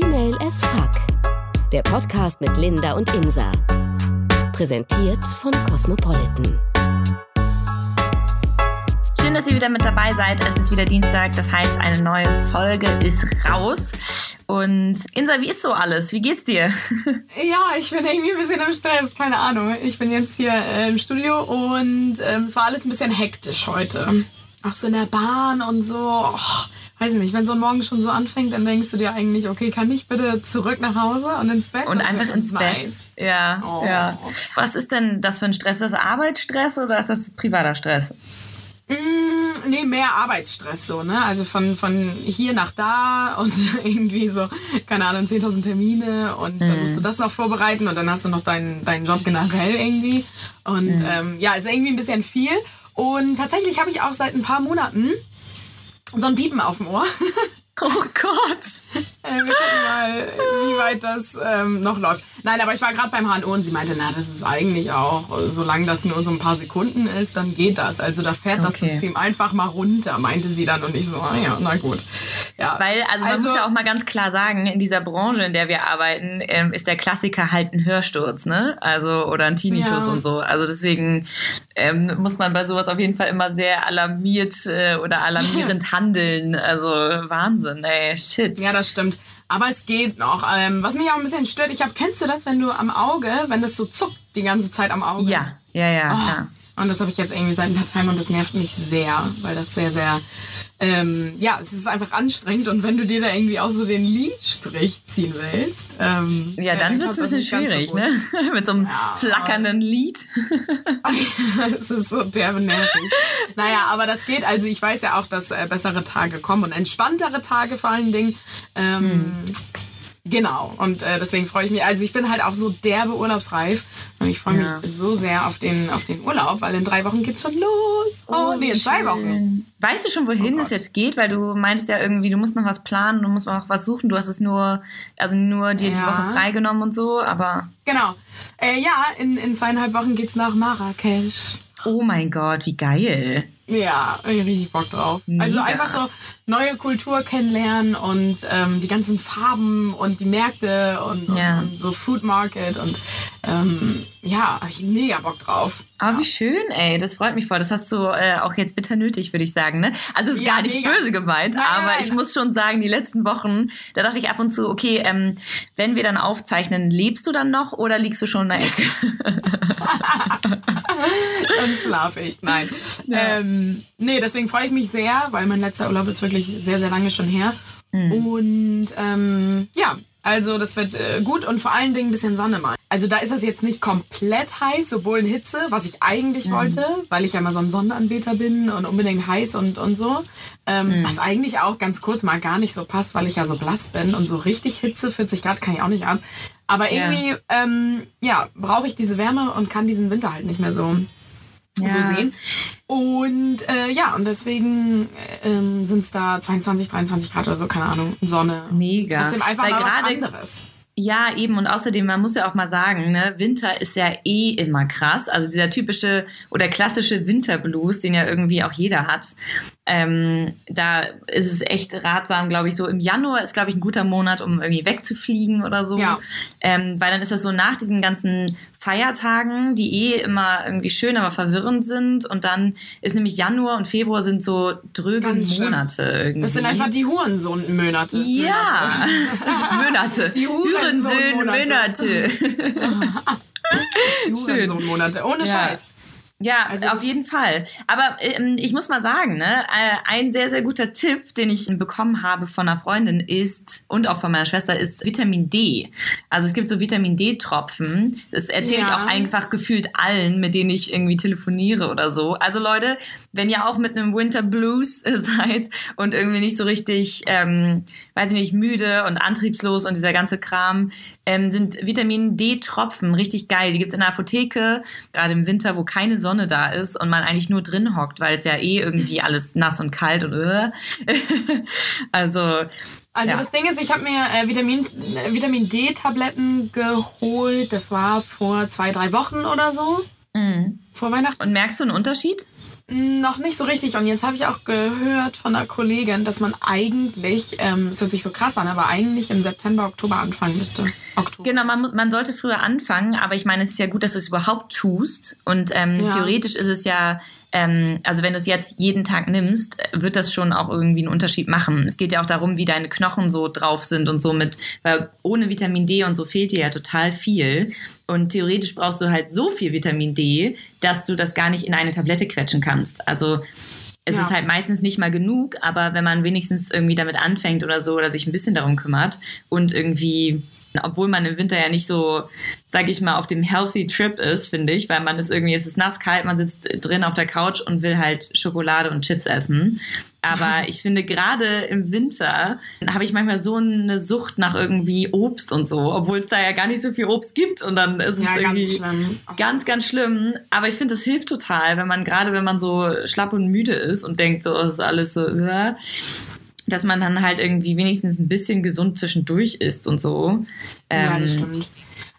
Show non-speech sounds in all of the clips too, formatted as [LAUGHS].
Female as Fuck. Der Podcast mit Linda und Insa. Präsentiert von Cosmopolitan. Schön, dass ihr wieder mit dabei seid. Es ist wieder Dienstag, das heißt, eine neue Folge ist raus. Und Insa, wie ist so alles? Wie geht's dir? [LAUGHS] Ja, ich bin irgendwie ein bisschen im Stress, keine Ahnung. Ich bin jetzt hier äh, im Studio und ähm, es war alles ein bisschen hektisch heute. Auch so in der Bahn und so. Oh, weiß nicht, wenn so ein Morgen schon so anfängt, dann denkst du dir eigentlich, okay, kann ich bitte zurück nach Hause und ins Bett? Und Das einfach ins Bett. nice. Ja, Oh. ja. Was ist denn das für ein Stress? Ist das Arbeitsstress oder ist das privater Stress? Mm, nee, mehr Arbeitsstress so, ne? Also von, von hier nach da [LAUGHS] und irgendwie so, keine Ahnung, 10.000 Termine und dann musst du das noch vorbereiten und dann hast du noch deinen, deinen Job generell irgendwie. Und ähm, ja, ist irgendwie ein bisschen viel. Und tatsächlich habe ich auch seit ein paar Monaten so ein Piepen auf dem Ohr. [LAUGHS] Oh Gott. Äh, wir gucken mal, wie weit das ähm, noch läuft. Nein, aber ich war gerade beim HNO und sie meinte, na, das ist eigentlich auch, solange das nur so ein paar Sekunden ist, dann geht das. Also da fährt das Okay. System einfach mal runter, meinte sie dann. Und ich so, ah ja, na gut. Ja. Weil, also man muss ja auch mal ganz klar sagen, in dieser Branche, in der wir arbeiten, ähm, ist der Klassiker halt ein Hörsturz, ne? Also, oder ein Tinnitus Ja. und so. Also deswegen ähm, muss man bei sowas auf jeden Fall immer sehr alarmiert äh, oder alarmierend [LAUGHS] handeln. Also Wahnsinn, ey, shit. Ja, das stimmt. Aber es geht noch. Ähm, was mich auch ein bisschen stört, ich habe, kennst du das, wenn du am Auge, wenn das so zuckt die ganze Zeit am Auge? ja, ja, ja, Oh, klar. Und das habe ich jetzt irgendwie seit ein paar Tagen und das nervt mich sehr, weil das sehr, sehr, ähm, ja, es ist einfach anstrengend und wenn du dir da irgendwie auch so den Lidstrich ziehen willst, ähm, Ja, dann äh, wird's ein bisschen schwierig, so ne? [LAUGHS] Mit so einem Ja. flackernden Lied. [LAUGHS] es ist so derbe nervig. naja, aber das geht. Also ich weiß ja auch, dass äh, bessere Tage kommen und entspanntere Tage vor allen Dingen. Ähm, Genau. Und äh, deswegen freue ich mich. Also ich bin halt auch so derbe urlaubsreif und ich freue Ja. mich so sehr auf den, auf den Urlaub, weil in drei Wochen geht's schon los. Oh, nee, in zwei Wochen. Weißt du schon, wohin Oh es jetzt geht? Weil du meintest ja irgendwie, du musst noch was planen, du musst noch was suchen. Du hast es nur, also nur dir die Ja. Woche freigenommen und so, aber Genau. Äh, ja, in, in zweieinhalb Wochen geht's nach Marrakesch. oh mein Gott, wie geil. Ja, ich richtig Bock drauf. Also Mega. einfach so neue Kultur kennenlernen und ähm, die ganzen Farben und die Märkte und, und, Ja. und so Food Market und ähm, ja, ich mega Bock drauf. Aber wie schön, ey, das freut mich voll. Das hast du äh, auch jetzt bitter nötig, würde ich sagen. Ne? Also ist Ja, gar nicht mega. böse gemeint, Nein, aber nein, ich muss schon sagen, die letzten Wochen, da dachte ich ab und zu, okay, ähm, wenn wir dann aufzeichnen, lebst du dann noch oder liegst du schon in der Ecke? [LAUGHS] Dann schlafe ich. Nein. Ähm, nee, deswegen freue ich mich sehr, weil mein letzter Urlaub ist wirklich sehr, sehr lange schon her. Mhm. Und ähm, ja, also das wird äh, gut und vor allen Dingen ein bisschen Sonne mal. Also da ist das jetzt nicht komplett heiß, so Bullenhitze, was ich Mhm. eigentlich wollte, weil ich ja mal so ein Sonnenanbeter bin und unbedingt heiß und, und so. Ähm, Mhm. Was eigentlich auch ganz kurz mal gar nicht so passt, weil ich ja so blass bin und so richtig Hitze, 40 Grad kann ich auch nicht ab. Aber Ja. irgendwie, ähm, ja, brauche ich diese Wärme und kann diesen Winter halt nicht mehr so so Ja. sehen. Und äh, ja, und deswegen äh, ähm, sind es da 22, 23 Grad oder so, keine Ahnung, Sonne. Mega. Trotzdem einfach Weil mal was anderes. Ja, eben. Und außerdem, man muss ja auch mal sagen, ne, Winter ist ja eh immer krass. Also dieser typische oder klassische Winterblues, den ja irgendwie auch jeder hat. Ähm, da ist es echt ratsam, glaube ich, so im Januar ist, glaube ich, ein guter Monat, um irgendwie wegzufliegen oder so. Ja. Ähm, weil dann ist das so nach diesen ganzen Feiertagen, die eh immer irgendwie schön, aber verwirrend sind. Und dann ist nämlich Januar und Februar sind so dröge Ganz schlimm. Monate irgendwie. Das sind einfach die Hurensohn-Monate. Ja, [LAUGHS] Monate. Die Hurensohn-Monate. [LAUGHS] Hurensohn-Monate. Ohne Ja. Scheiß. Ja, Also auf jeden Fall. Aber ähm, ich muss mal sagen, ne, äh, ein sehr, sehr guter Tipp, den ich bekommen habe von einer Freundin ist und auch von meiner Schwester, ist Vitamin D. Also es gibt so Vitamin D-Tropfen. Das erzähle ich Ja. auch einfach gefühlt allen, mit denen ich irgendwie telefoniere oder so. Also Leute, wenn ihr auch mit einem Winter Blues [LAUGHS] seid und irgendwie nicht so richtig, ähm, weiß ich nicht, müde und antriebslos und dieser ganze Kram, ähm, sind Vitamin D-Tropfen richtig geil. Die gibt's in der Apotheke, gerade im Winter, wo keine Sonne da ist und man eigentlich nur drin hockt, weil es ja eh irgendwie alles nass und kalt und äh. [LAUGHS] also Also Ja. das Ding ist, ich habe mir äh, Vitamin, äh, Vitamin D-Tabletten geholt. Das war vor zwei, drei Wochen oder so. mhm. Vor Weihnachten. und merkst du einen Unterschied? Noch nicht so richtig. Und jetzt habe ich auch gehört von einer Kollegin, dass man eigentlich, ähm, es hört sich so krass an, aber eigentlich im September, Oktober anfangen müsste. Oktober. Genau, man, man sollte früher anfangen, aber ich meine, es ist ja gut, dass du es überhaupt tust. Und ähm, Ja. theoretisch ist es ja, ähm, also wenn du es jetzt jeden Tag nimmst, wird das schon auch irgendwie einen Unterschied machen. Es geht ja auch darum, wie deine Knochen so drauf sind und so mit, weil ohne Vitamin D und so fehlt dir ja total viel. Und theoretisch brauchst du halt so viel Vitamin D, dass du das gar nicht in eine Tablette quetschen kannst. Also es Ja. ist halt meistens nicht mal genug, aber wenn man wenigstens irgendwie damit anfängt oder so oder sich ein bisschen darum kümmert und irgendwie, obwohl man im Winter ja nicht so, sag ich mal, auf dem healthy Trip ist, finde ich, weil man ist irgendwie, es ist nass kalt, man sitzt drin auf der Couch und will halt Schokolade und Chips essen. Aber [LAUGHS] ich finde gerade im Winter habe ich manchmal so eine Sucht nach irgendwie Obst und so, obwohl es da ja gar nicht so viel Obst gibt und dann ist es Ja, irgendwie ganz. Ganz, ganz schlimm. Aber ich finde, es hilft total, wenn man gerade, wenn man so schlapp und müde ist und denkt, so es ist alles so, äh, dass man dann halt irgendwie wenigstens ein bisschen gesund zwischendurch isst und so. ja, Ähm, das stimmt.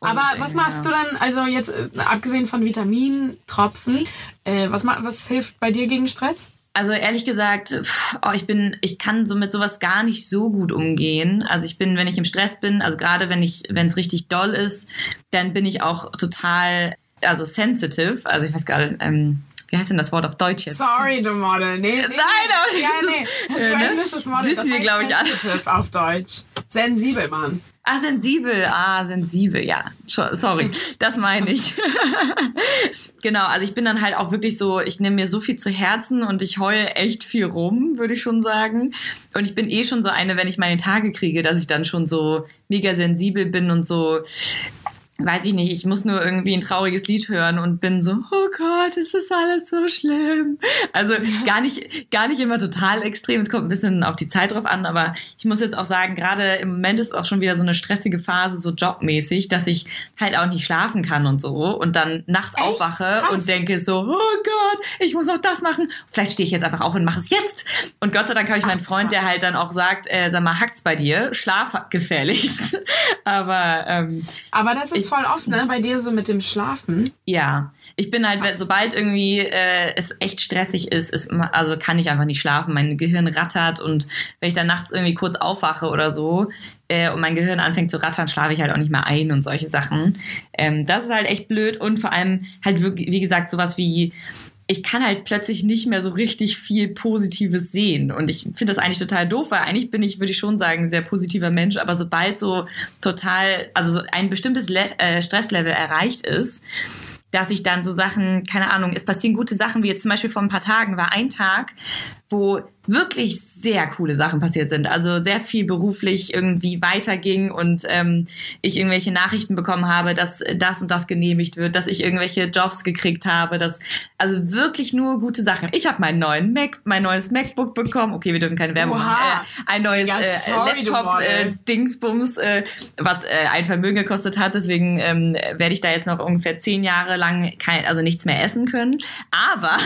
Aber und, was äh, machst ja. du dann, also jetzt äh, abgesehen von Vitamintropfen, äh, was, was hilft bei dir gegen Stress? Also ehrlich gesagt, pff, oh, ich bin, ich kann so mit sowas gar nicht so gut umgehen. Also ich bin, wenn ich im Stress bin, also gerade wenn ich, wenn es richtig doll ist, dann bin ich auch total, also sensitive. Also ich weiß gerade, ähm, wie heißt denn das Wort auf Deutsch jetzt? Sorry, du Model. Nee, nee, Nein, nee. Ja, das- nee. äh, Du ne? englisches Model, Wissen das heißt glaub ich, sensitive auf Deutsch. Sensibel, Mann. Ah, sensibel. Ah, sensibel, ja. Sorry, [LAUGHS] das meine ich. [LAUGHS] genau, also ich bin dann halt auch wirklich so, ich nehme mir so viel zu Herzen und ich heule echt viel rum, würde ich schon sagen. Und ich bin eh schon so eine, wenn ich meine Tage kriege, dass ich dann schon so mega sensibel bin und so, weiß ich nicht, ich muss nur irgendwie ein trauriges Lied hören und bin so, oh Gott, es ist alles so schlimm. Also gar nicht, gar nicht immer total extrem. Es kommt ein bisschen auf die Zeit drauf an, aber ich muss jetzt auch sagen, gerade im Moment ist auch schon wieder so eine stressige Phase, so jobmäßig, dass ich halt auch nicht schlafen kann und so und dann nachts Echt? aufwache Krass. und denke so, oh Gott, ich muss auch das machen. Vielleicht stehe ich jetzt einfach auf und mache es jetzt. Und Gott sei Dank habe ich meinen Ach, Freund, der halt dann auch sagt, äh, sag mal, hackt's bei dir, schlaf gefälligst. [LAUGHS] aber ähm, Aber das ist voll oft, ne, bei dir so mit dem Schlafen. ja, ich bin halt, Krass. sobald irgendwie äh, es echt stressig ist, ist, also kann ich einfach nicht schlafen. Mein Gehirn rattert und wenn ich dann nachts irgendwie kurz aufwache oder so äh, und mein Gehirn anfängt zu rattern, schlafe ich halt auch nicht mehr ein und solche Sachen. Ähm, das ist halt echt blöd und vor allem halt wirklich, wie gesagt, sowas wie ich kann halt plötzlich nicht mehr so richtig viel Positives sehen. Und ich finde das eigentlich total doof, weil eigentlich bin ich, würde ich schon sagen, ein sehr positiver Mensch. Aber sobald so total, also so ein bestimmtes Le äh, Stresslevel erreicht ist, dass ich dann so Sachen, keine Ahnung, es passieren gute Sachen, wie jetzt zum Beispiel vor ein paar Tagen war ein Tag, wo wirklich sehr coole Sachen passiert sind. Also sehr viel beruflich irgendwie weiterging und ähm, ich irgendwelche Nachrichten bekommen habe, dass das und das genehmigt wird, dass ich irgendwelche Jobs gekriegt habe, dass also wirklich nur gute Sachen. Ich habe meinen neuen Mac, mein neues MacBook bekommen. Okay, wir dürfen keine Werbung Oha. machen. Äh, ein neues Ja, äh, sorry, du Laptop äh, Dingsbums, äh, was äh, ein Vermögen gekostet hat. Deswegen ähm, werde ich da jetzt noch ungefähr zehn Jahre lang kein, also nichts mehr essen können. Aber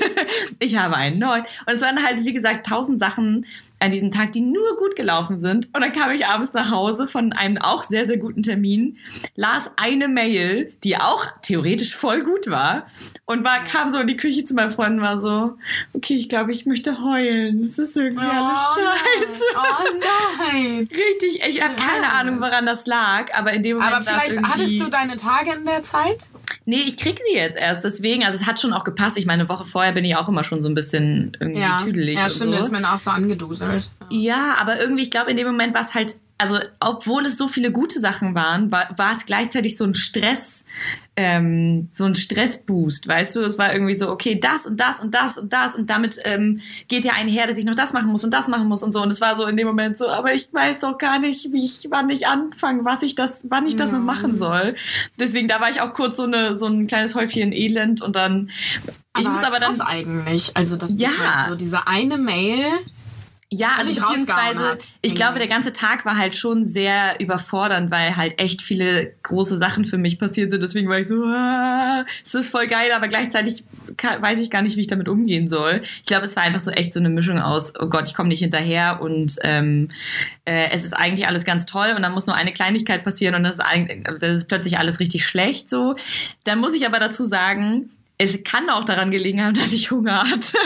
[LAUGHS] ich habe einen neuen. Und waren halt, wie gesagt, tausend Sachen an diesem Tag, die nur gut gelaufen sind. Und dann kam ich abends nach Hause von einem auch sehr, sehr guten Termin, las eine Mail, die auch theoretisch voll gut war und war, kam so in die Küche zu meinem Freund und war so, okay, ich glaube, ich möchte heulen. Es ist irgendwie alles scheiße. Nein. Oh nein. [LAUGHS] Richtig, ich habe keine. Ahnung, woran das lag, aber in dem Moment Aber vielleicht hattest du deine Tage in der Zeit? Nee, ich krieg sie jetzt erst, deswegen, also es hat schon auch gepasst. Ich meine, eine Woche vorher bin ich auch immer schon so ein bisschen irgendwie tüdelig ja stimmt, so. ist mir auch so angeduselt. Ja, aber irgendwie, ich glaube, in dem Moment war es halt, also obwohl es so viele gute Sachen waren, war, war es gleichzeitig so ein Stress, ähm, so ein Stressboost, weißt du? Es war irgendwie so, okay, das und das und das und das und damit ähm, geht ja einher, dass ich noch das machen muss und das machen muss und so. Und es war so in dem Moment so, aber ich weiß doch gar nicht, wie ich, wann ich anfange, was ich das, wann ich das noch machen soll. Deswegen, da war ich auch kurz so eine, so ein kleines Häufchen Elend und dann, ich muss aber dann, eigentlich. Also das Ja. ist halt so diese eine Mail. Ja, also beziehungsweise, hat. ich Mhm. glaube, der ganze Tag war halt schon sehr überfordernd, weil halt echt viele große Sachen für mich passiert sind. Deswegen war ich so, ah, es ist voll geil, aber gleichzeitig kann, weiß ich gar nicht, wie ich damit umgehen soll. Ich glaube, es war einfach so echt so eine Mischung aus, oh Gott, ich komme nicht hinterher und ähm, äh, es ist eigentlich alles ganz toll und dann muss nur eine Kleinigkeit passieren und das ist, das ist plötzlich alles richtig schlecht so. Dann muss ich aber dazu sagen, es kann auch daran gelegen haben, [LAUGHS] dass ich Hunger hatte.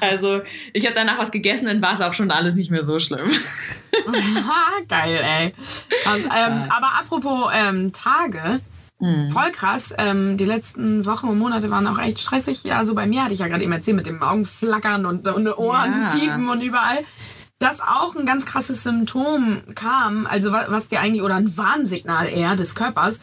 also ich habe danach was gegessen, dann war es auch schon alles nicht mehr so schlimm. [LAUGHS] Geil, ey. Also, ähm, aber apropos ähm, Tage, mhm. voll krass. Ähm, die letzten Wochen und Monate waren auch echt stressig. Ja, so bei mir hatte ich ja gerade eben erzählt mit dem Augenflackern und, und Ohren ja. piepen und überall. Dass auch ein ganz krasses Symptom kam, also was, was dir eigentlich, oder ein Warnsignal eher des Körpers,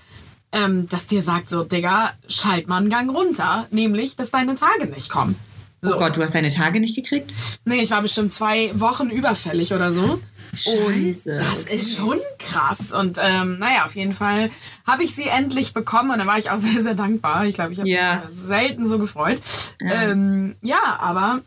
ähm, das dir sagt so, Digga, schalt mal einen Gang runter. Nämlich, dass deine Tage nicht kommen. So. Oh Gott, du hast deine Tage nicht gekriegt? Nee, ich war bestimmt zwei Wochen überfällig oder so. Scheiße. Und das ist schon krass. Und ähm, naja, auf jeden Fall habe ich sie endlich bekommen und da war ich auch [LAUGHS] sehr, sehr dankbar. Ich glaube, ich habe ja. mich selten so gefreut. Ja, ähm, ja aber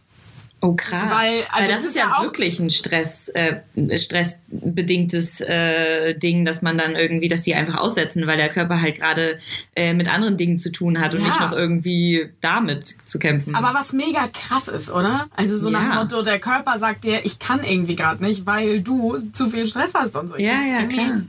Oh krass. Weil, also Weil das, ist ja, wirklich ein Stress, äh, stressbedingtes äh, Ding, dass man dann irgendwie, dass die einfach aussetzen, weil der Körper halt gerade äh, mit anderen Dingen zu tun hat und ja. nicht noch irgendwie damit zu kämpfen. Aber was mega krass ist, oder? Also so ja. nach dem Motto, der Körper sagt dir, ich kann irgendwie gerade nicht, weil du zu viel Stress hast und so. Ich ja, ja, klar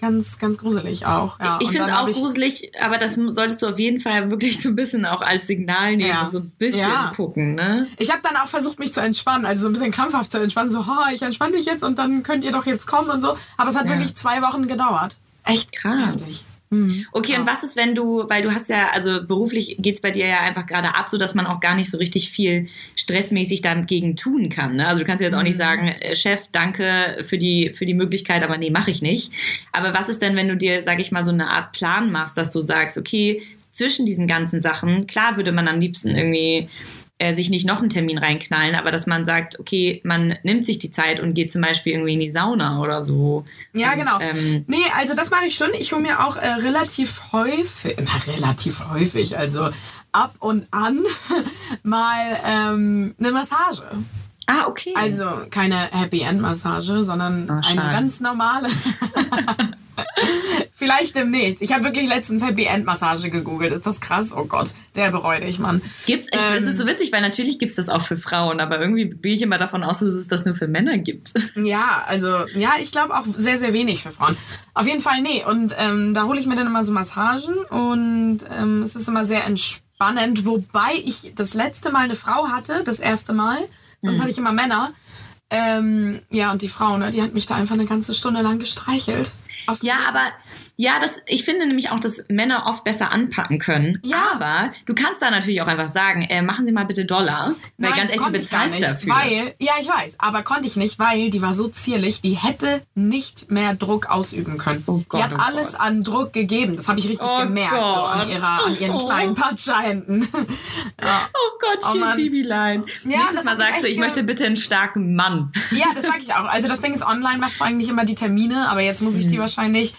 ganz, ganz gruselig auch. Ja, ich finde es auch gruselig, aber das solltest du auf jeden Fall wirklich so ein bisschen auch als Signal nehmen ja. und so ein bisschen ja. gucken. Ne? Ich habe dann auch versucht, mich zu entspannen, also so ein bisschen krampfhaft zu entspannen, so, ha, ich entspanne mich jetzt und dann könnt ihr doch jetzt kommen und so. Aber es hat wirklich zwei Wochen gedauert. Echt krass. Heftig. Mhm. Okay, ja. und was ist, wenn du, weil du hast ja, also beruflich geht's bei dir ja einfach gerade ab, so dass man auch gar nicht so richtig viel stressmäßig dagegen tun kann. Ne? Also du kannst jetzt auch nicht mhm. sagen, äh, Chef, danke für die, für die Möglichkeit, aber nee, mache ich nicht. Aber was ist denn, wenn du dir, sag ich mal, so eine Art Plan machst, dass du sagst, okay, zwischen diesen ganzen Sachen, klar würde man am liebsten irgendwie äh, sich nicht noch einen Termin reinknallen, aber dass man sagt, okay, man nimmt sich die Zeit und geht zum Beispiel irgendwie in die Sauna oder so. Ja, und, genau. Ähm, nee, also das mache ich schon. Ich hole mir auch äh, relativ häufig, na, relativ häufig, also ab und an [LAUGHS] mal ähm, eine Massage. Ah, okay. Also keine Happy End Massage, sondern oh, eine ganz normale. [LAUGHS] Vielleicht demnächst. Ich habe wirklich letztens Happy End Massage gegoogelt. Ist das krass? Oh Gott, der bereut ich, Mann. Gibt's, ich, ähm, es ist so witzig, weil natürlich gibt es das auch für Frauen, aber irgendwie gehe ich immer davon aus, dass es das nur für Männer gibt. Ja, also ja, ich glaube auch sehr, sehr wenig für Frauen. Auf jeden Fall, nee. Und ähm, da hole ich mir dann immer so Massagen und ähm, es ist immer sehr entspannend, wobei ich das letzte Mal eine Frau hatte, das erste Mal. Sonst mhm. hatte ich immer Männer. Ähm, ja, und die Frau, ne, die hat mich da einfach eine ganze Stunde lang gestreichelt. Ja, aber ja, das, ich finde nämlich auch, dass Männer oft besser anpacken können. Ja. Aber du kannst da natürlich auch einfach sagen, äh, machen Sie mal bitte Dollar. Weil Nein, ganz echt, du bezahlst dafür. Weil, ja, ich weiß, aber konnte ich nicht, weil die war so zierlich, die hätte nicht mehr Druck ausüben können. Oh Gott, die hat oh alles Gott. an Druck gegeben. Das habe ich richtig oh gemerkt, Gott. so an, ihrer, an ihren oh. kleinen Patscheinten. [LAUGHS] ja. Oh Gott, oh Babylein. Ja, Nächstes Mal sagst du, ich möchte bitte einen starken Mann. Ja, das sag ich auch. Also das Ding ist, online machst du eigentlich immer die Termine, aber jetzt muss ich die mhm. wahrscheinlich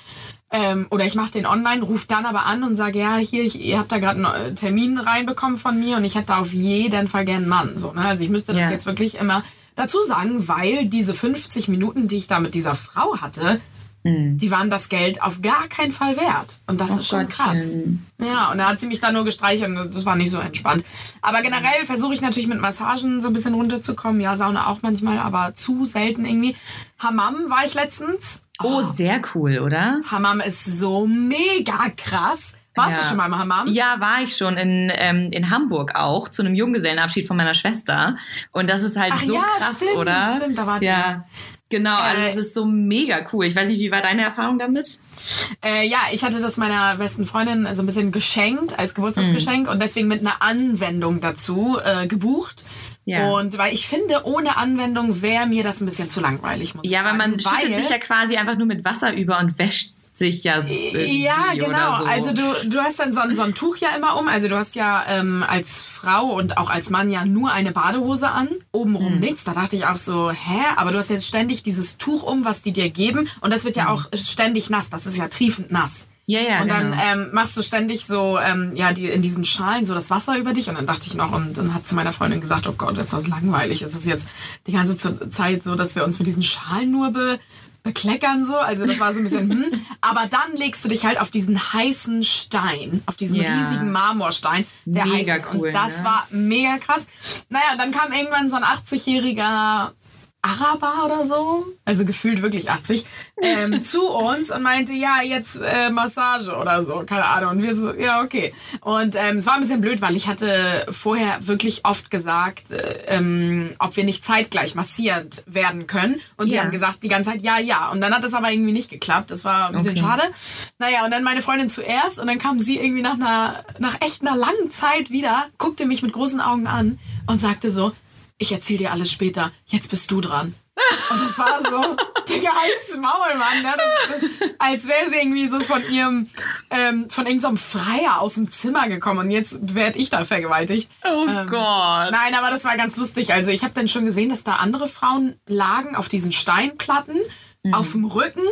ähm, oder ich mache den online, rufe dann aber an und sage, ja, hier, ich, ihr habt da gerade einen äh, Termin reinbekommen von mir und ich hätte auf jeden Fall gern einen Mann. So, ne? Also ich müsste das ja. jetzt wirklich immer dazu sagen, weil diese 50 Minuten, die ich da mit dieser Frau hatte, mhm. die waren das Geld auf gar keinen Fall wert. Und das oh ist schon Gottchen. krass. Ja, und da hat sie mich dann nur gestreichelt und das war nicht so entspannt. Aber generell versuche ich natürlich mit Massagen so ein bisschen runterzukommen. Ja, Sauna auch manchmal, aber zu selten irgendwie. Hammam war ich letztens Oh, sehr cool, oder? Hammam ist so mega krass. Warst ja. du schon mal im Hammam? Ja, war ich schon in, ähm, in Hamburg auch, zu einem Junggesellenabschied von meiner Schwester. Und das ist halt Ach so ja, krass, stimmt, oder? Stimmt, da war Ja. Genau, also äh, es ist so mega cool. Ich weiß nicht, wie war deine Erfahrung damit? Äh, ja, ich hatte das meiner besten Freundin so ein bisschen geschenkt, als Geburtstagsgeschenk mhm. und deswegen mit einer Anwendung dazu äh, gebucht. Ja. Und weil ich finde, ohne Anwendung wäre mir das ein bisschen zu langweilig. Muss ja, weil man schüttet sich ja quasi einfach nur mit Wasser über und wäscht sich ja. Ja, genau. So. Also du, du hast dann so ein, so ein Tuch ja immer um. Also du hast ja ähm, als Frau und auch als Mann ja nur eine Badehose an. Obenrum mhm. nichts. Da dachte ich auch so, hä? Aber du hast jetzt ständig dieses Tuch um, was die dir geben. Und das wird ja mhm. auch ständig nass. Das ist ja triefend nass. Ja, ja, und dann genau. ähm, machst du ständig so, ähm, ja, die, in diesen Schalen so das Wasser über dich. Und dann dachte ich noch und dann hat zu meiner Freundin gesagt, oh Gott, ist das langweilig. Ist es jetzt die ganze Zeit so, dass wir uns mit diesen Schalen nur be, bekleckern so. Also das war so ein bisschen, [LAUGHS] hm. Aber dann legst du dich halt auf diesen heißen Stein, auf diesen ja. riesigen Marmorstein, der mega heiß ist. Cool, und das ne? war mega krass. Naja, dann kam irgendwann so ein 80-jähriger Araber oder so, also gefühlt wirklich 80, ähm, [LAUGHS] zu uns und meinte, ja, jetzt äh, Massage oder so, keine Ahnung. Und wir so, ja, okay. Und ähm, es war ein bisschen blöd, weil ich hatte vorher wirklich oft gesagt, äh, ähm, ob wir nicht zeitgleich massiert werden können. Und die Ja. haben gesagt die ganze Zeit, ja, ja. Und dann hat es aber irgendwie nicht geklappt. Das war ein bisschen Okay. schade. Naja, und dann meine Freundin zuerst und dann kam sie irgendwie nach einer, nach echt einer langen Zeit wieder, guckte mich mit großen Augen an und sagte so, ich erzähl dir alles später, jetzt bist du dran. Und das war so, [LAUGHS] Digga, halt's Maul, Mann. Ne? Das, das, als wäre sie irgendwie so von ihrem, ähm, von irgendeinem Freier aus dem Zimmer gekommen und jetzt werd ich da vergewaltigt. Oh Ähm, Gott. Nein, aber das war ganz lustig. Also ich habe dann schon gesehen, dass da andere Frauen lagen auf diesen Steinplatten, auf dem Rücken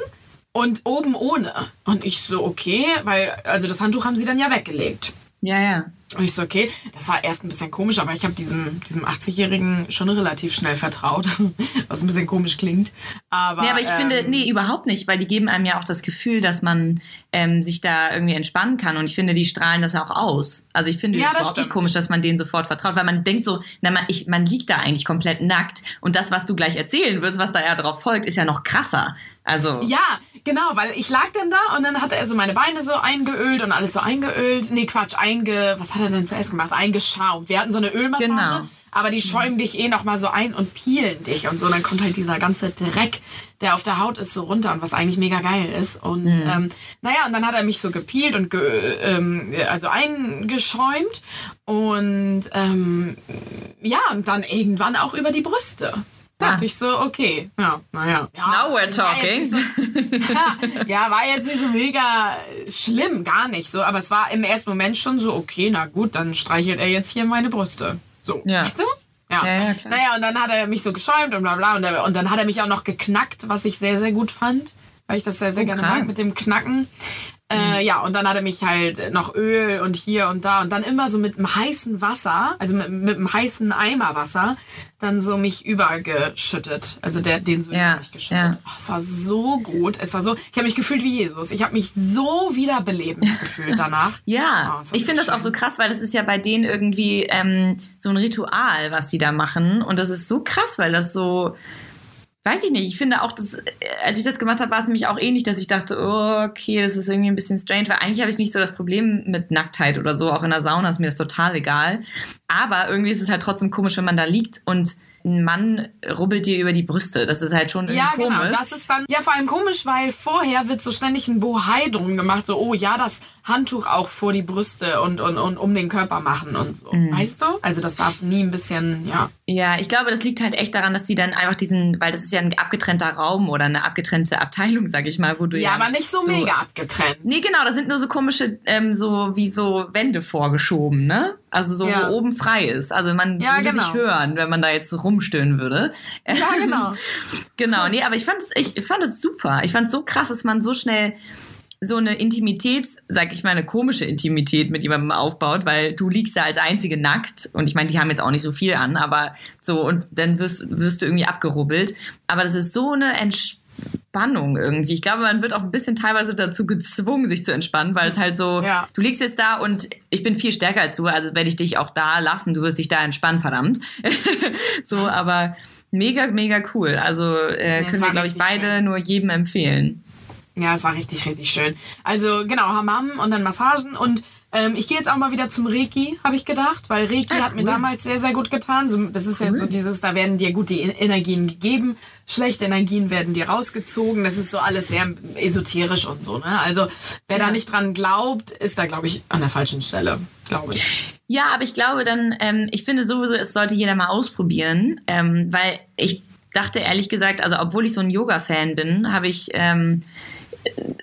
und oben ohne. Und ich so, okay, weil, also das Handtuch haben sie dann ja weggelegt. Ja, ja. Und ich so, okay, das war erst ein bisschen komisch, aber ich habe diesem, diesem 80-Jährigen schon relativ schnell vertraut, [LAUGHS] was ein bisschen komisch klingt. Aber, Nee, aber ich ähm, finde, nee, überhaupt nicht, weil die geben einem ja auch das Gefühl, dass man ähm, sich da irgendwie entspannen kann. Und ich finde, die strahlen das ja auch aus. Also ich finde es überhaupt nicht stimmt. komisch, dass man denen sofort vertraut, weil man denkt so, na, man, ich, man liegt da eigentlich komplett nackt. Und das, was du gleich erzählen wirst, was da ja drauf folgt, ist ja noch krasser. Also, Ja, genau, weil ich lag dann da und dann hat er so meine Beine so eingeölt und alles so eingeölt. Nee, Quatsch, einge... Was hat er denn zuerst gemacht? Eingeschaumt. Wir hatten so eine Ölmassage. Genau. Aber die schäumen dich eh noch mal so ein und peelen dich und so. Dann kommt halt dieser ganze Dreck, der auf der Haut ist, so runter und was eigentlich mega geil ist. Und ähm, naja, und dann hat er mich so gepeelt und ge, ähm, also eingeschäumt. Und ähm, ja, und dann irgendwann auch über die Brüste. Da Ah. dachte ich so, okay, ja, naja. Ja, Now we're war jetzt talking. nicht so- [LAUGHS] ja, war jetzt nicht so mega schlimm, gar nicht so. Aber es war im ersten Moment schon so, okay, na gut, dann streichelt er jetzt hier meine Brüste. So, Ja. weißt du? Ja. Ja, ja, klar. Naja, und dann hat er mich so geschäumt und bla bla. Und, und dann hat er mich auch noch geknackt, was ich sehr, sehr gut fand. Weil ich das sehr, sehr Oh, gerne krass. mag mit dem Knacken. Äh, ja, und dann hat er mich halt noch Öl und hier und da und dann immer so mit einem heißen Wasser, also mit, mit einem heißen Eimer Wasser, dann so mich übergeschüttet. Also der, den so Ja, über mich geschüttet. ja. Oh, es war so gut. Es war so, ich habe mich gefühlt wie Jesus. Ich habe mich so wiederbelebend [LAUGHS] gefühlt danach. Ja, Oh, ich finde das auch so krass, weil das ist ja bei denen irgendwie ähm, so ein Ritual, was die da machen. Und das ist so krass, weil das so, weiß ich nicht, ich finde auch, das, äh, als ich das gemacht habe, war es nämlich auch ähnlich, dass ich dachte, oh, okay, das ist irgendwie ein bisschen strange, weil eigentlich habe ich nicht so das Problem mit Nacktheit oder so, auch in der Sauna ist mir das total egal. Aber irgendwie ist es halt trotzdem komisch, wenn man da liegt und ein Mann rubbelt dir über die Brüste. Das ist halt schon irgendwie Ja, komisch. genau. Das ist dann ja vor allem komisch, weil vorher wird so ständig ein Bohai drum gemacht, so oh ja, das Handtuch auch vor die Brüste und und, und um den Körper machen und so. Mhm. Weißt du? Also das darf nie ein bisschen, ja. Ja, ich glaube, das liegt halt echt daran, dass die dann einfach diesen, weil das ist ja ein abgetrennter Raum oder eine abgetrennte Abteilung, sag ich mal, wo du ja. Ja, aber nicht so, mega abgetrennt. Nee, genau, da sind nur so komische, ähm, so wie so Wände vorgeschoben, ne? Also so, Ja. wo oben frei ist. Also man Ja, würde genau. sich hören, wenn man da jetzt so rumstöhnen würde. Ja, genau. [LAUGHS] Genau, nee, aber ich fand es ich fand es super. Ich fand es so krass, dass man so schnell so eine Intimität, sag ich mal, eine komische Intimität mit jemandem aufbaut, weil du liegst da als Einzige nackt und ich meine, die haben jetzt auch nicht so viel an, aber so und dann wirst, wirst du irgendwie abgerubbelt. Aber das ist so eine Entspannung irgendwie. Ich glaube, man wird auch ein bisschen teilweise dazu gezwungen, sich zu entspannen, weil es halt so, Ja. du liegst jetzt da und ich bin viel stärker als du, also werde ich dich auch da lassen, du wirst dich da entspannen, verdammt. [LAUGHS] so, aber mega, mega cool. Also äh, es können wir, glaube ich, beide schön. nur jedem empfehlen. Ja, es war richtig, richtig schön. Also genau, Hammam und dann Massagen und ähm, ich gehe jetzt auch mal wieder zum Reiki, habe ich gedacht, weil Reiki Ah, hat mir cool. damals sehr, sehr gut getan. So, das ist ja so dieses, da werden dir gute En- Energien gegeben, schlechte Energien werden dir rausgezogen. Das ist so alles sehr esoterisch und so. Ne? Also wer da Ja. nicht dran glaubt, ist da, glaube ich, an der falschen Stelle, glaube ich. Ja, aber ich glaube dann, ähm, ich finde sowieso, es sollte jeder mal ausprobieren, ähm, weil ich dachte ehrlich gesagt, also obwohl ich so ein Yoga-Fan bin, habe ich ähm,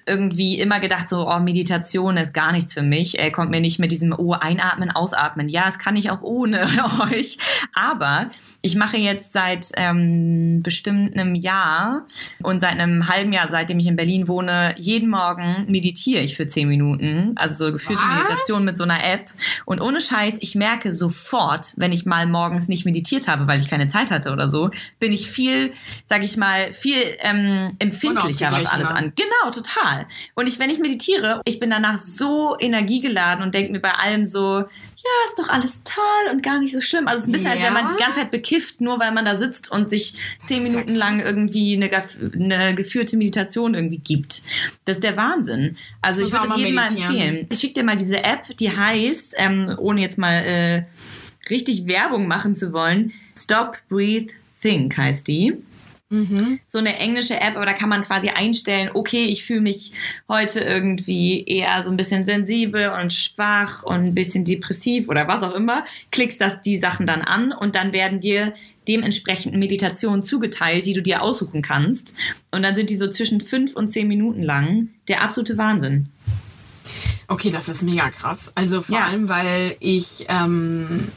irgendwie immer gedacht, so, oh, Meditation ist gar nichts für mich. Er kommt mir nicht mit diesem, oh, einatmen, ausatmen. Ja, das kann ich auch ohne [LAUGHS] euch. Aber ich mache jetzt seit ähm, bestimmt einem Jahr und seit einem halben Jahr, seitdem ich in Berlin wohne, jeden Morgen meditiere ich für zehn Minuten. Also so geführte Was? Meditation mit so einer App. Und ohne Scheiß, ich merke sofort, wenn ich mal morgens nicht meditiert habe, weil ich keine Zeit hatte oder so, bin ich viel, sag ich mal, viel ähm, empfindlicher, was alles Unausgeglichener. an. Genau, total. Und ich, wenn ich meditiere, ich bin danach so energiegeladen und denke mir bei allem so, ja, ist doch alles toll und gar nicht so schlimm. Also es ist ein bisschen, als Ja? wenn man die ganze Zeit bekifft, nur weil man da sitzt und sich zehn ist ja Minuten lang irgendwie eine, eine geführte Meditation irgendwie gibt. Das ist der Wahnsinn. Also ich würde das jedem mal empfehlen. Ich schicke dir mal diese App, die heißt, ähm, ohne jetzt mal äh, richtig Werbung machen zu wollen, Stop, Breathe, Think heißt die so eine englische App, aber da kann man quasi einstellen, okay, ich fühle mich heute irgendwie eher so ein bisschen sensibel und schwach und ein bisschen depressiv oder was auch immer. Klickst das die Sachen dann an und dann werden dir dementsprechend Meditationen zugeteilt, die du dir aussuchen kannst. Und dann sind die so zwischen fünf und zehn Minuten lang. Der absolute Wahnsinn. Okay, das ist mega krass. Also vor Ja. allem, weil ich, ähm,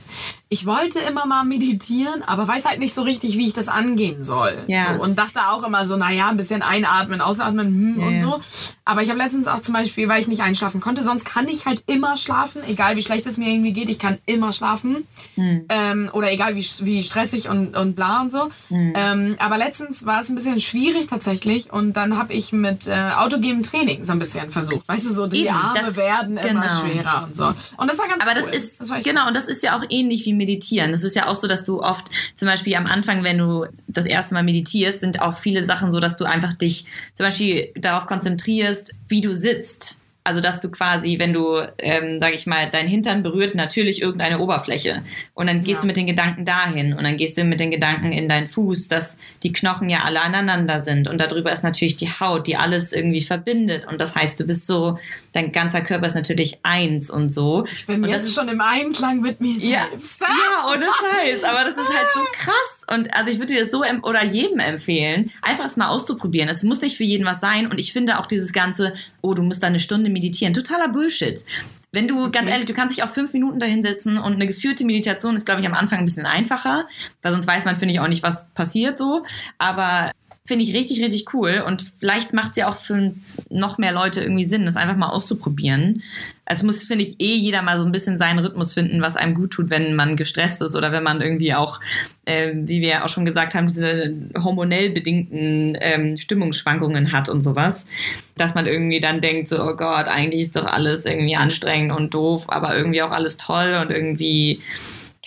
ich wollte immer mal meditieren, aber weiß halt nicht so richtig, wie ich das angehen soll. Ja. So, und dachte auch immer so, naja, ein bisschen einatmen, ausatmen hm, Ja, und so. Aber ich habe letztens auch zum Beispiel, weil ich nicht einschlafen konnte, sonst kann ich halt immer schlafen, egal wie schlecht es mir irgendwie geht, ich kann immer schlafen. Hm. Ähm, oder egal wie, wie stressig und, und bla und so. Hm. Ähm, aber letztens war es ein bisschen schwierig tatsächlich und dann habe ich mit äh, autogenem Training so ein bisschen versucht. Weißt du, so die Eben, Arme das- werden immer genau. schwerer und so. Und das war ganz Aber cool. das ist, echt genau, und das ist ja auch ähnlich wie Meditieren. Das ist ja auch so, dass du oft, zum Beispiel am Anfang, wenn du das erste Mal meditierst, sind auch viele Sachen so, dass du einfach dich zum Beispiel darauf konzentrierst, wie du sitzt. Also, dass du quasi, wenn du, ähm, sag ich mal, dein Hintern berührt natürlich irgendeine Oberfläche. Und dann gehst Ja. du mit den Gedanken dahin. Und dann gehst du mit den Gedanken in deinen Fuß, dass die Knochen ja alle aneinander sind. Und darüber ist natürlich die Haut, die alles irgendwie verbindet. Und das heißt, du bist so, dein ganzer Körper ist natürlich eins und so. Ich bin und jetzt das ist schon im Einklang mit mir ja, selbst. ja, ohne Scheiß. Aber das ist halt so [LAUGHS] krass. Und also ich würde dir das so oder jedem empfehlen, einfach es mal auszuprobieren. Es muss nicht für jeden was sein. Und ich finde auch dieses ganze, oh, du musst da eine Stunde meditieren, totaler Bullshit. Wenn du, ganz ehrlich, du kannst dich auch fünf Minuten dahinsetzen und eine geführte Meditation ist, glaube ich, am Anfang ein bisschen einfacher, weil sonst weiß man, finde ich, auch nicht, was passiert so. Aber finde ich richtig, richtig cool. Und vielleicht macht es ja auch für noch mehr Leute irgendwie Sinn, das einfach mal auszuprobieren. Also muss, finde ich, eh jeder mal so ein bisschen seinen Rhythmus finden, was einem gut tut, wenn man gestresst ist oder wenn man irgendwie auch, äh, wie wir ja auch schon gesagt haben, diese hormonell bedingten ähm, Stimmungsschwankungen hat und sowas. Dass man irgendwie dann denkt, so, oh Gott, eigentlich ist doch alles irgendwie anstrengend und doof, aber irgendwie auch alles toll und irgendwie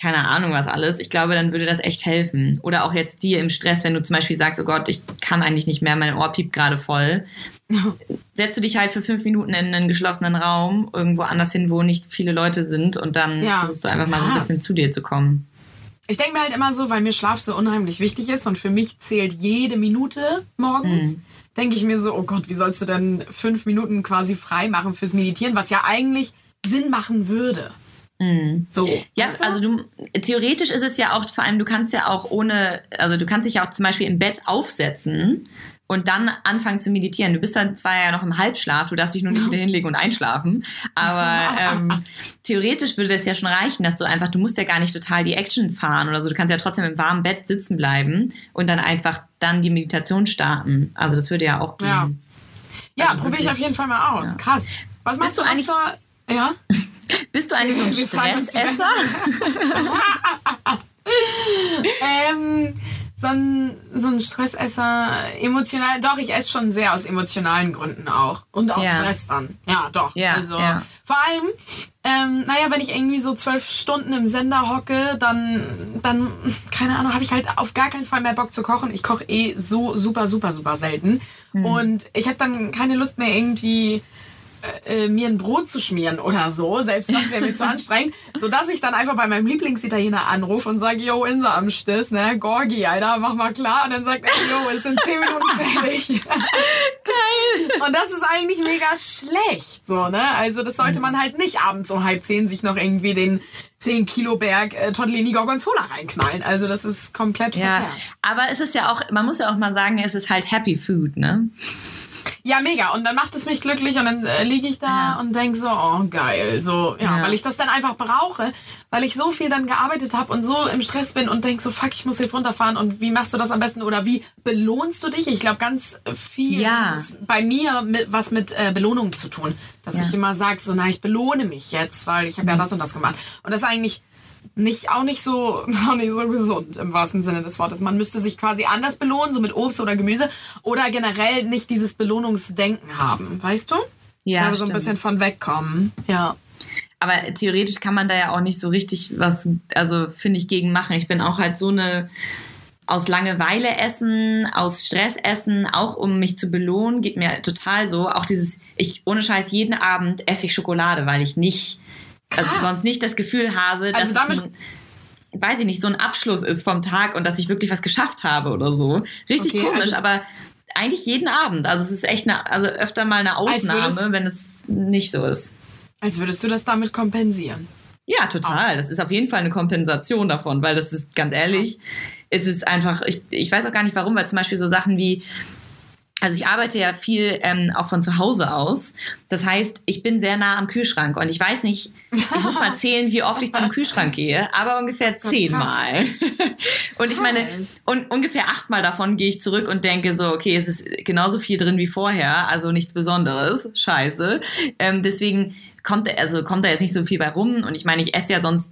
keine Ahnung was alles. Ich glaube, dann würde das echt helfen. Oder auch jetzt dir im Stress, wenn du zum Beispiel sagst, oh Gott, ich kann eigentlich nicht mehr, mein Ohr piept gerade voll. [LAUGHS] Setzt du dich halt für fünf Minuten in einen geschlossenen Raum, irgendwo anders hin, wo nicht viele Leute sind und dann Ja, versuchst du einfach mal so ein bisschen zu dir zu kommen. Ich denke mir halt immer so, weil mir Schlaf so unheimlich wichtig ist und für mich zählt jede Minute morgens. Mhm. Denke ich mir so, oh Gott, wie sollst du denn fünf Minuten quasi frei machen fürs Meditieren, was ja eigentlich Sinn machen würde. So. Mhm. Ja, weißt du? also du, theoretisch ist es ja auch, vor allem, du kannst ja auch ohne, also du kannst dich ja auch zum Beispiel im Bett aufsetzen und dann anfangen zu meditieren. Du bist dann zwar ja noch im Halbschlaf, du darfst dich nur nicht wieder [LAUGHS] hinlegen und einschlafen, aber ähm, theoretisch würde das ja schon reichen, dass du einfach, du musst ja gar nicht total die Action fahren oder so, du kannst ja trotzdem im warmen Bett sitzen bleiben und dann einfach dann die Meditation starten. Also das würde ja auch gehen. Ja. Ja, Also probiere ich auf jeden Fall mal aus. Krass. Was machst du du eigentlich- eigentlich? Zur, ja? Bist du eigentlich so ein Stressesser? [LAUGHS] ähm, so ein, so ein Stressesser, emotional, doch, ich esse schon sehr aus emotionalen Gründen auch. Und aus Ja. Stress dann. Ja, doch. Ja, also, ja. vor allem, ähm, naja, wenn ich irgendwie so zwölf Stunden im Sender hocke, dann, dann, keine Ahnung, habe ich halt auf gar keinen Fall mehr Bock zu kochen. Ich koche eh so super, super, super selten. Hm. Und ich habe dann keine Lust mehr irgendwie äh, mir ein Brot zu schmieren oder so, selbst das wäre mir zu anstrengend, [LAUGHS] sodass ich dann einfach bei meinem Lieblingsitaliener anrufe und sage, yo, Insa am Stiss, ne, Gorgi, Alter, mach mal klar. Und dann sagt er, yo, es sind zehn Minuten [LAUGHS] fertig. Geil. Und das ist eigentlich mega schlecht, so, ne, also das sollte man halt nicht abends um halb zehn sich noch irgendwie den 10 Kilo Berg äh, Tortellini Gorgonzola reinknallen. Also das ist komplett Ja, verkehrt. aber es ist ja auch, man muss ja auch mal sagen, es ist halt Happy Food, ne? Ja, mega. Und dann macht es mich glücklich und dann äh, liege ich da Ja. und denk so, oh geil. So, ja, Ja. weil ich das dann einfach brauche, weil ich so viel dann gearbeitet habe und so im Stress bin und denk so, fuck, ich muss jetzt runterfahren und wie machst du das am besten oder wie belohnst du dich? Ich glaube, ganz viel Ja. hat es bei mir mit, was mit äh, Belohnung zu tun. Dass. Mhm. ich immer sage, so, na, ich belohne mich jetzt, weil ich habe ja das und das gemacht. Und das ist eigentlich nicht, auch nicht so, [LAUGHS] auch nicht so gesund im wahrsten Sinne des Wortes. Man müsste sich quasi anders belohnen, so mit Obst oder Gemüse oder generell nicht dieses Belohnungsdenken haben, weißt du? Ja, Da so ein bisschen von wegkommen. Ja. Aber theoretisch kann man da ja auch nicht so richtig was, also finde ich, gegen machen. Ich bin auch halt so eine aus Langeweile essen, aus Stress essen, auch um mich zu belohnen, geht mir total so. Auch dieses, ich ohne Scheiß jeden Abend esse ich Schokolade, weil ich nicht, also Krass. sonst nicht das Gefühl habe, dass Also damit- es ein, weiß ich nicht, so ein Abschluss ist vom Tag und dass ich wirklich was geschafft habe oder so. Richtig Okay, komisch, also- aber eigentlich jeden Abend. Also es ist echt eine, also öfter mal eine Ausnahme, wenn es nicht so ist. Als würdest du das damit kompensieren. Ja, total. Das ist auf jeden Fall eine Kompensation davon, weil das ist ganz ehrlich, es ist einfach, ich, ich weiß auch gar nicht warum, weil zum Beispiel so Sachen wie, also ich arbeite ja viel ähm, auch von zu Hause aus. Das heißt, ich bin sehr nah am Kühlschrank und ich weiß nicht, ich muss mal [LAUGHS] zählen, wie oft ich zum Kühlschrank gehe, aber ungefähr zehnmal. [LAUGHS] Und ich meine, und ungefähr achtmal davon gehe ich zurück und denke so, okay, es ist genauso viel drin wie vorher, also nichts Besonderes, scheiße. Ähm, deswegen kommt, also kommt da jetzt nicht so viel bei rum und ich meine, ich esse ja sonst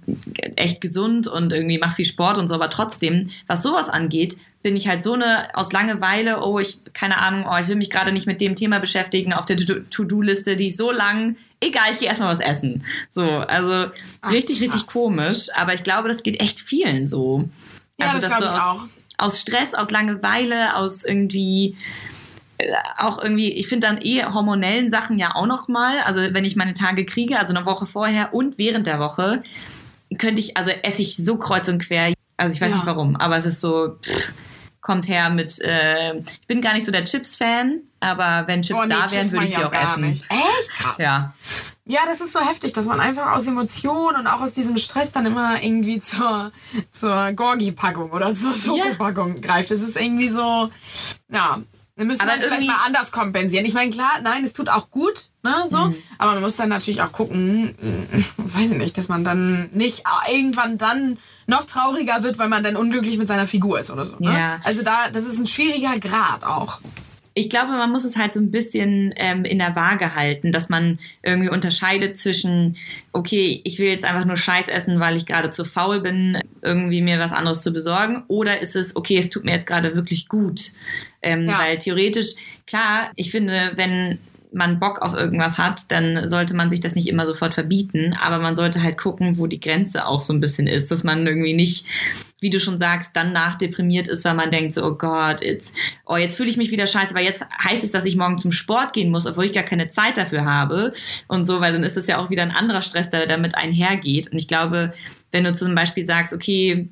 echt gesund und irgendwie mache viel Sport und so, aber trotzdem, was sowas angeht, bin ich halt so eine aus Langeweile, oh, ich, keine Ahnung, oh, ich will mich gerade nicht mit dem Thema beschäftigen auf der To- To-Do-Liste, die ist so lang, egal, ich gehe erstmal was essen. So, also Ach, richtig, richtig krass. komisch, aber ich glaube, das geht echt vielen so. Ja, das dass glaub so ich aus, auch. Aus Stress, aus Langeweile, aus irgendwie auch irgendwie, ich finde dann eh hormonellen Sachen ja auch noch mal. Also wenn ich meine Tage kriege, also eine Woche vorher und während der Woche, könnte ich, also esse ich so kreuz und quer. Also ich weiß Ja. nicht warum, aber es ist so, pff, kommt her mit, äh, ich bin gar nicht so der Chips-Fan, aber wenn Chips Oh, nee, da wären, würde ich sie auch essen. Nicht. Echt? Krass. Ja. Ja, das ist so heftig, dass man einfach aus Emotionen und auch aus diesem Stress dann immer irgendwie zur, zur Gorgi-Packung oder zur Schokopackung greift. Das ist irgendwie so, ja, dann müsste Aber man vielleicht irgendwie- mal anders kompensieren. Ich meine, klar, nein, es tut auch gut, ne, so. Mhm. Aber man muss dann natürlich auch gucken, äh, [LAUGHS] weiß ich nicht, dass man dann nicht irgendwann dann noch trauriger wird, weil man dann unglücklich mit seiner Figur ist oder so. Ne? Ja. Also da, das ist ein schwieriger Grad auch. Ich glaube, man muss es halt so ein bisschen ähm, in der Waage halten, dass man irgendwie unterscheidet zwischen, okay, ich will jetzt einfach nur Scheiß essen, weil ich gerade zu faul bin, irgendwie mir was anderes zu besorgen, oder ist es, okay, es tut mir jetzt gerade wirklich gut. Ähm, Ja. Weil theoretisch, klar, ich finde, wenn man Bock auf irgendwas hat, dann sollte man sich das nicht immer sofort verbieten, aber man sollte halt gucken, wo die Grenze auch so ein bisschen ist, dass man irgendwie nicht, wie du schon sagst, dann nachdeprimiert ist, weil man denkt so, oh Gott, jetzt, oh, jetzt fühle ich mich wieder scheiße, weil jetzt heißt es, dass ich morgen zum Sport gehen muss, obwohl ich gar keine Zeit dafür habe und so, weil dann ist es ja auch wieder ein anderer Stress, der damit einhergeht. Und ich glaube, wenn du zum Beispiel sagst, okay,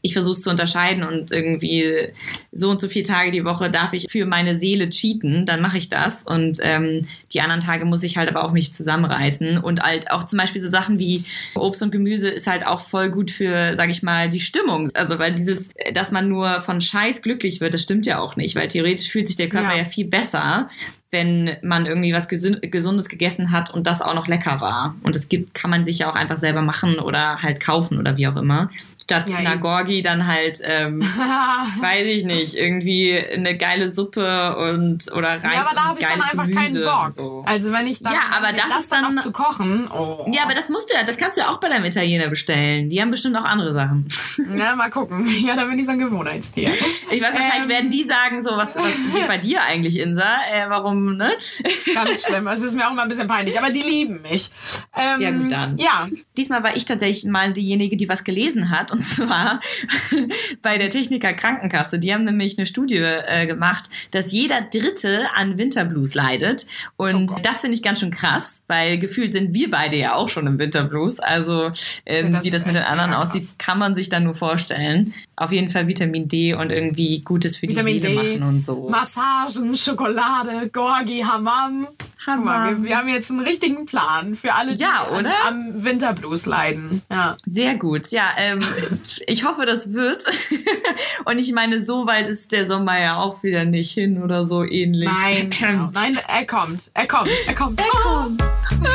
ich versuche es zu unterscheiden und irgendwie so und so viele Tage die Woche darf ich für meine Seele cheaten, dann mache ich das. Und ähm, die anderen Tage muss ich halt aber auch mich zusammenreißen. Und halt auch zum Beispiel so Sachen wie Obst und Gemüse ist halt auch voll gut für, sag ich mal, die Stimmung. Also weil dieses, dass man nur von Scheiß glücklich wird, das stimmt ja auch nicht, weil theoretisch fühlt sich der Körper Ja. ja, viel besser, wenn man irgendwie was Gesundes gegessen hat und das auch noch lecker war. Und das gibt, kann man sich ja auch einfach selber machen oder halt kaufen oder wie auch immer. Statt Ja, einer eben. Gorgi dann halt, ähm, [LAUGHS] weiß ich nicht, irgendwie eine geile Suppe und oder Reis ja, aber da habe ich dann einfach Gemüse keinen Bock. So. Also wenn ich dann, Ja, aber mir das ist dann- noch zu kochen, oh. Ja, aber das musst du ja, das kannst du ja auch bei deinem Italiener bestellen. Die haben bestimmt auch andere Sachen. [LAUGHS] Ja, mal gucken. [LAUGHS] Ja, da bin ich so ein Gewohnheitstier. Ich weiß, wahrscheinlich Ähm. werden die sagen so, was, was geht bei dir eigentlich, Insa? Äh, warum, ne? Ganz schlimm. Es ist mir auch mal ein bisschen peinlich, aber die lieben mich. Ähm, Ja, gut, dann. Ja, Diesmal war ich tatsächlich mal diejenige, die was gelesen hat. Und zwar [LAUGHS] bei der Techniker Krankenkasse. Die haben nämlich eine Studie äh, gemacht, dass jeder Dritte an Winterblues leidet. Und Oh das finde ich ganz schön krass, weil gefühlt sind wir beide ja auch schon im Winterblues. Also ähm, Das wie das mit den anderen aussieht, kann man sich dann nur vorstellen. Auf jeden Fall Vitamin D und irgendwie Gutes für Vitamin die Seele D, machen und so. Massagen, Schokolade, Gorgi, Hammam. Guck mal, Hammam. wir, wir haben jetzt einen richtigen Plan für alle, die Ja, an, am Winterblues leiden. Ja. Sehr gut, ja. Ähm, [LAUGHS] ich hoffe, das wird. [LAUGHS] Und ich meine, so weit ist der Sommer ja auch wieder nicht hin oder so ähnlich. Nein, genau. nein, er kommt, er kommt, er kommt. Er kommt.